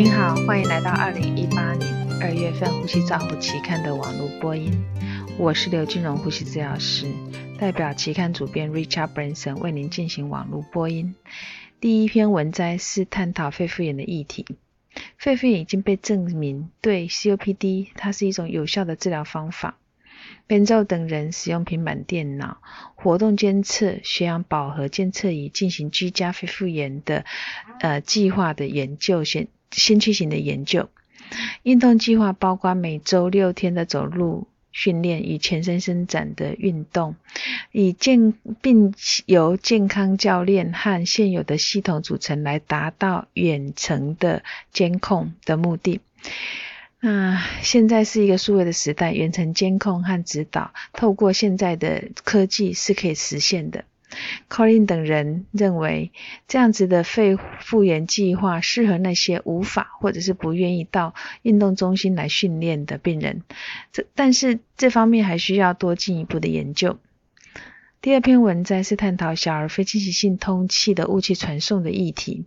您好，欢迎来到二零一八年二月份《呼吸照护期刊》的网络播音。我是刘金荣呼吸治疗师，代表期刊主编 Richard Branson 为您进行网络播音。第一篇文摘是探讨肺复炎的议题。肺复炎已经被证明对 COPD，它是一种有效的治疗方法。本周等人使用平板电脑、活动监测、血氧饱和监测仪进行居家肺复炎的呃计划的研究，先先驱型的研究。运动计划包括每周六天的走路训练与全身伸展的运动，以健并由健康教练和现有的系统组成来达到远程的监控的目的。那现在是一个数位的时代，远程监控和指导，透过现在的科技是可以实现的。Colin 等人认为，这样子的肺复原计划适合那些无法或者是不愿意到运动中心来训练的病人。这但是这方面还需要多进一步的研究。第二篇文摘是探讨小儿非侵袭性通气的雾气传送的议题。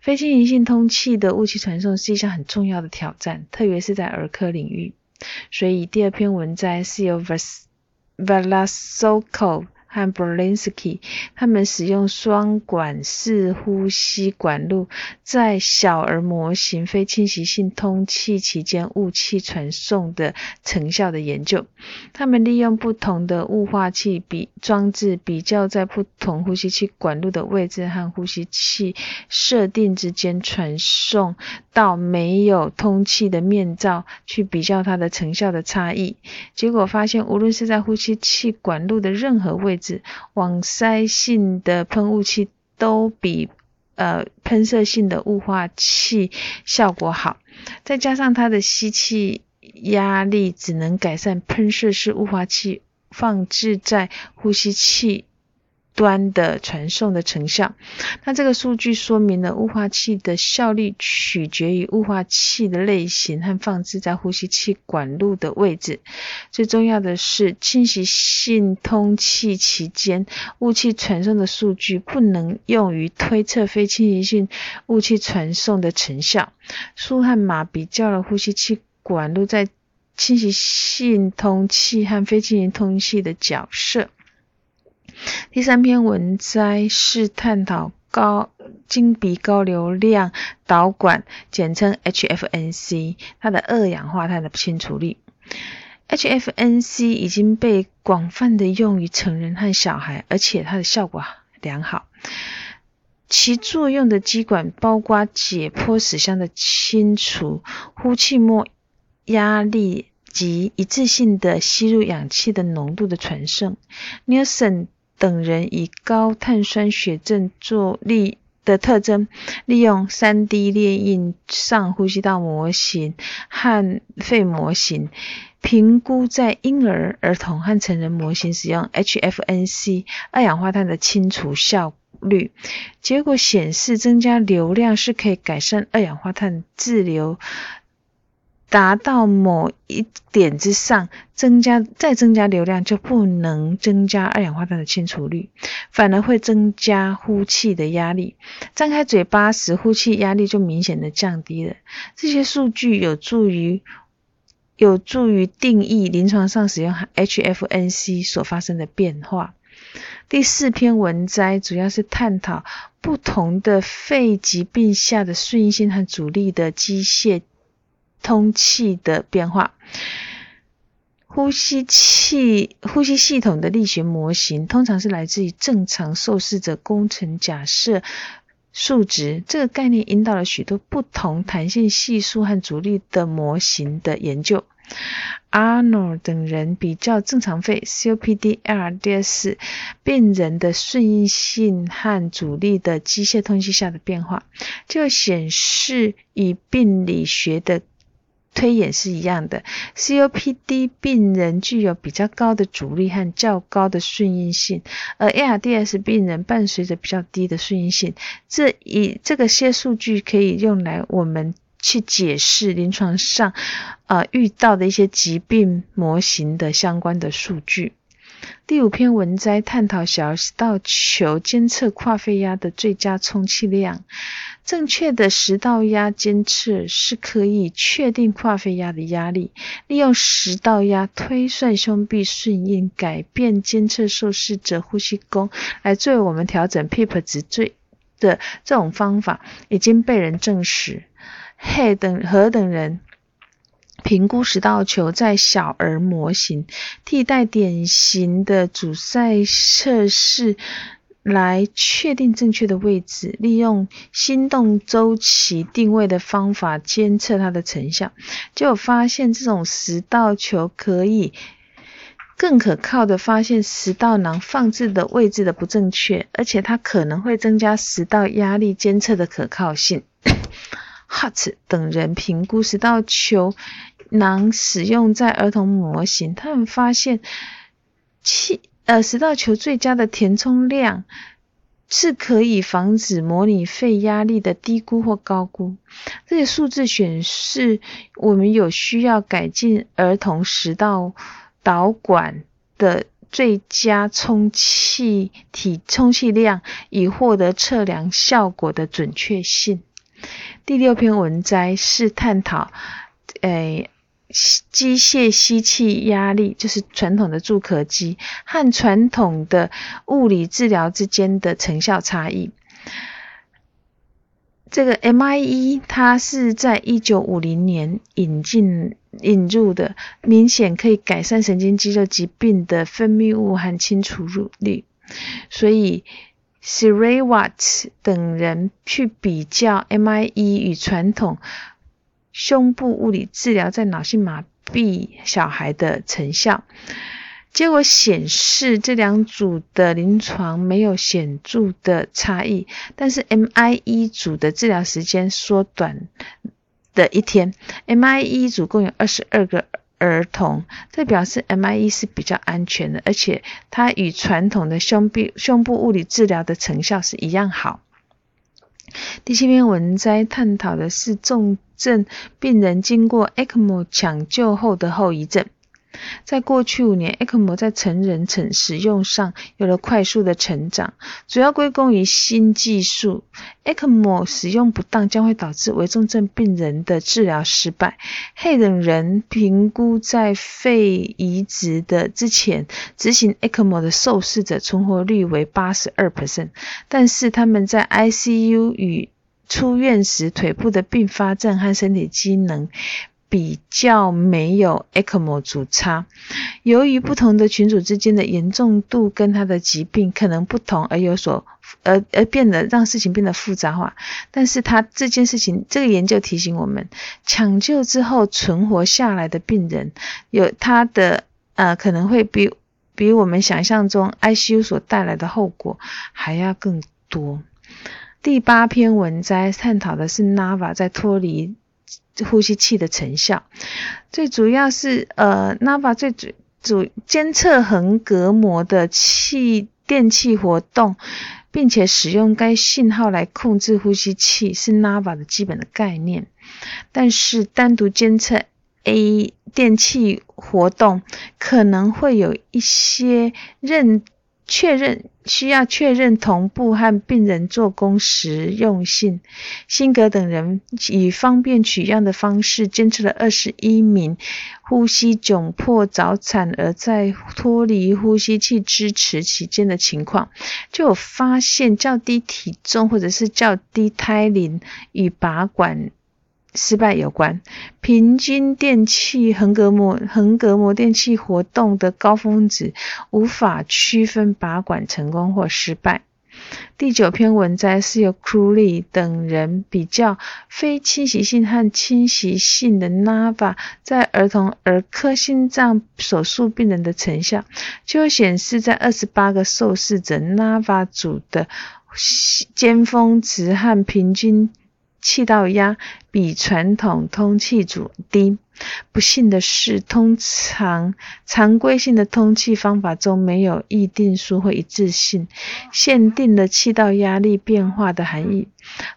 非侵袭性通气的雾气传送是一项很重要的挑战，特别是在儿科领域。所以第二篇文摘是由 Velasco 和 Berlinsky 他们使用双管式呼吸管路，在小儿模型非侵袭性通气期间雾气传送的成效的研究。他们利用不同的雾化器比装置，比较在不同呼吸器管路的位置和呼吸器设定之间传送到没有通气的面罩，去比较它的成效的差异。结果发现，无论是在呼吸器管路的任何位置，网塞性的喷雾器都比呃喷射性的雾化器效果好，再加上它的吸气压力只能改善喷射式雾化器放置在呼吸器。端的传送的成效，那这个数据说明了雾化器的效率取决于雾化器的类型和放置在呼吸器管路的位置。最重要的是，侵袭性通气期间雾气传送的数据不能用于推测非侵袭性雾气传送的成效。苏汉马比较了呼吸器管路在侵袭性通气和非侵袭通气的角色。第三篇文摘是探讨高经鼻高流量导管，简称 HFNC，它的二氧化碳的清除率。HFNC 已经被广泛的用于成人和小孩，而且它的效果良好。其作用的机管包括解剖室箱的清除、呼气末压力及一致性的吸入氧气的浓度的传送。Nielsen 等人以高碳酸血症作例的特征，利用 3D 列印上呼吸道模型和肺模型，评估在婴儿、儿童和成人模型使用 HFNC 二氧化碳的清除效率。结果显示，增加流量是可以改善二氧化碳滞留。达到某一点之上，增加再增加流量就不能增加二氧化碳的清除率，反而会增加呼气的压力。张开嘴巴时，呼气压力就明显的降低了。这些数据有助于有助于定义临床上使用 HFNC 所发生的变化。第四篇文摘主要是探讨不同的肺疾病下的顺应性和阻力的机械。通气的变化，呼吸器呼吸系统的力学模型通常是来自于正常受试者工程假设数值。这个概念引导了许多不同弹性系数和阻力的模型的研究。Arnold 等人比较正常肺 COPD-ARDS 病人的顺应性和阻力的机械通气下的变化，就显示以病理学的。推演是一样的，COPD 病人具有比较高的阻力和较高的顺应性，而 ARDS 病人伴随着比较低的顺应性。这一这个些数据可以用来我们去解释临床上呃遇到的一些疾病模型的相关的数据。第五篇文摘探讨小食道球监测跨肺压的最佳充气量。正确的食道压监测是可以确定跨肺压的压力，利用食道压推算胸壁顺应，改变监测受试者呼吸功，来作为我们调整 PEEP 值最的这种方法，已经被人证实。嘿等何等人。评估食道球在小儿模型替代典型的阻塞测试，来确定正确的位置，利用心动周期定位的方法监测它的成效，就发现这种食道球可以更可靠的发现食道囊放置的位置的不正确，而且它可能会增加食道压力监测的可靠性。Hut 等人评估食道球。囊使用在儿童模型，他们发现气呃食道球最佳的填充量是可以防止模拟肺压力的低估或高估。这些数字显示，我们有需要改进儿童食道导管的最佳充气体充气量，以获得测量效果的准确性。第六篇文摘是探讨，诶。机械吸气压力就是传统的助咳机和传统的物理治疗之间的成效差异。这个 MIE 它是在一九五零年引进引入的，明显可以改善神经肌肉疾病的分泌物和清除率。所以 s i r a y w a t t 等人去比较 MIE 与传统。胸部物理治疗在脑性麻痹小孩的成效，结果显示这两组的临床没有显著的差异，但是 MIE 组的治疗时间缩短的一天。MIE 组共有二十二个儿童，这表示 MIE 是比较安全的，而且它与传统的胸壁胸部物理治疗的成效是一样好。第七篇文摘探讨的是重症病人经过 ECMO 抢救后的后遗症。在过去五年，ECMO 在成人层使用上有了快速的成长，主要归功于新技术。ECMO 使用不当将会导致危重症病人的治疗失败。黑等人评估在肺移植的之前执行 ECMO 的受试者存活率为八十二但是他们在 ICU 与出院时腿部的并发症和身体机能。比较没有 ECMO 组差，由于不同的群组之间的严重度跟他的疾病可能不同而有所而而变得让事情变得复杂化，但是他这件事情这个研究提醒我们，抢救之后存活下来的病人有他的呃可能会比比我们想象中 ICU 所带来的后果还要更多。第八篇文摘探讨的是 Nava 在脱离。呼吸器的成效，最主要是呃，Nava 最主主监测横膈膜的气电气活动，并且使用该信号来控制呼吸器，是 Nava 的基本的概念。但是单独监测 A 电气活动，可能会有一些认。确认需要确认同步和病人做工实用性。辛格等人以方便取样的方式监测了二十一名呼吸窘迫早产儿在脱离呼吸器支持期间的情况，就有发现较低体重或者是较低胎龄与拔管。失败有关，平均电器横膈膜横膈膜电器活动的高峰值无法区分拔管成功或失败。第九篇文摘是由 Crowley 等人比较非侵袭性和侵袭性的 Nava 在儿童儿科心脏手术病人的成效，就显示在二十八个受试者 Nava 组的尖峰值和平均。气道压比传统通气组低。不幸的是，通常常规性的通气方法中没有议定书或一致性限定了气道压力变化的含义。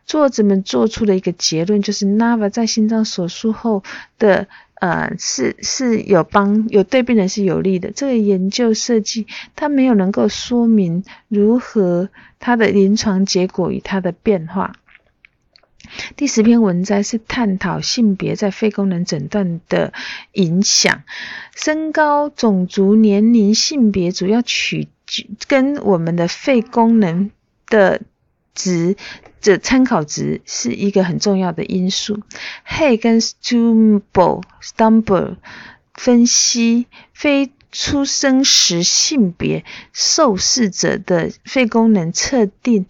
作者们做出了一个结论，就是 Nava 在心脏手术后的呃，是是有帮有对病人是有利的。这个研究设计它没有能够说明如何它的临床结果与它的变化。第十篇文摘是探讨性别在肺功能诊断的影响。身高、种族、年龄、性别主要取跟我们的肺功能的值的参考值是一个很重要的因素。Hay 跟 Stumble Stumble 分析非出生时性别受试者的肺功能测定。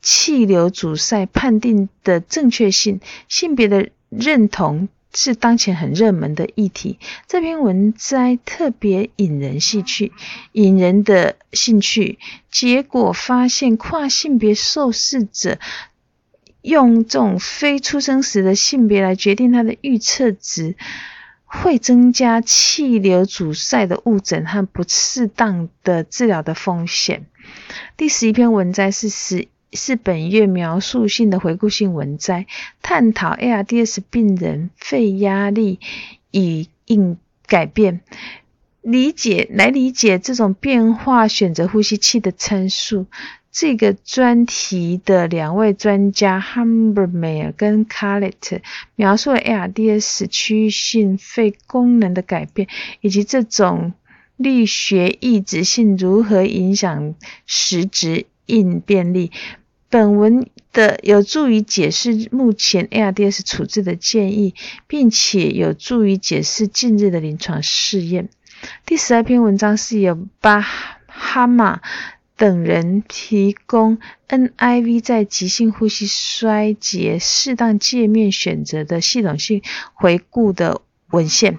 气流阻塞判定的正确性，性别的认同是当前很热门的议题。这篇文摘特别引人兴趣，引人的兴趣。结果发现，跨性别受试者用这种非出生时的性别来决定他的预测值，会增加气流阻塞的误诊和不适当的治疗的风险。第十一篇文摘是十。是本月描述性的回顾性文摘，探讨 ARDS 病人肺压力与应改变，理解来理解这种变化，选择呼吸器的参数。这个专题的两位专家 Humbermeyer 跟 Carlet 描述了 ARDS 区域性肺功能的改变，以及这种力学抑制性如何影响实质。应变力，本文的有助于解释目前 ARDS 处置的建议，并且有助于解释近日的临床试验。第十二篇文章是由巴哈马等人提供 NIV 在急性呼吸衰竭适当界面选择的系统性回顾的文献。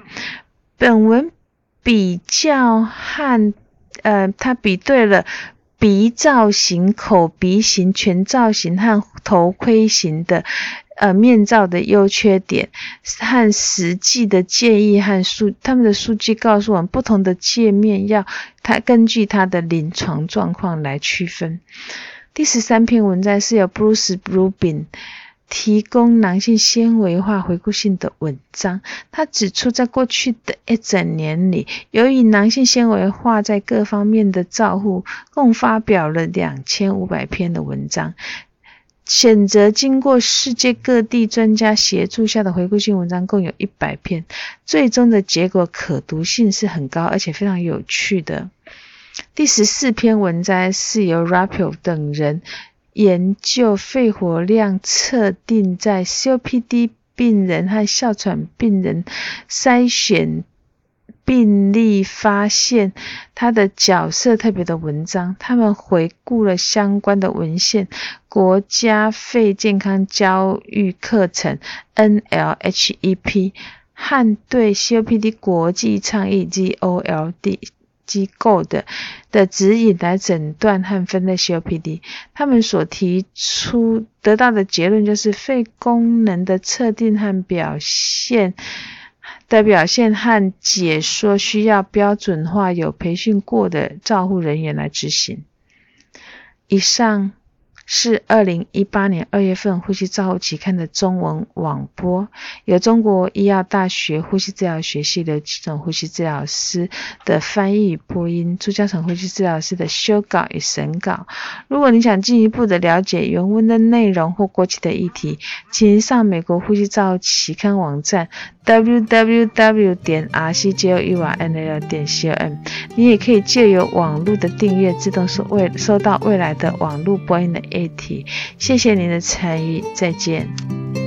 本文比较和呃，他比对了。鼻造型、口鼻型、全造型和头盔型的呃面罩的优缺点和实际的建议和数，他们的数据告诉我们，不同的界面要它根据它的临床状况来区分。第十三篇文章是由 Bruce Rubin。提供囊性纤维化回顾性的文章，他指出，在过去的一整年里，由于囊性纤维化在各方面的照护，共发表了两千五百篇的文章。选择经过世界各地专家协助下的回顾性文章共有一百篇，最终的结果可读性是很高，而且非常有趣的。第十四篇文章是由 Rapio 等人。研究肺活量测定在 COPD 病人和哮喘病人筛选病例，发现它的角色特别的文章。他们回顾了相关的文献，国家肺健康教育课程 NLHEP 和对 COPD 国际倡议 GOLD。机构的的指引来诊断和分类 COPD，他们所提出得到的结论就是肺功能的测定和表现的表现和解说需要标准化、有培训过的照护人员来执行。以上。是二零一八年二月份《呼吸照护期刊》的中文网播，由中国医药大学呼吸治疗学系的几种呼吸治疗师的翻译与播音，朱家成呼吸治疗师的修稿与审稿。如果你想进一步的了解原文的内容或过去的议题，请上美国呼吸照护期刊网站 www 点 rcjournal 点 com。你也可以借由网络的订阅，自动收未收到未来的网络播音的。谢谢您的参与，再见。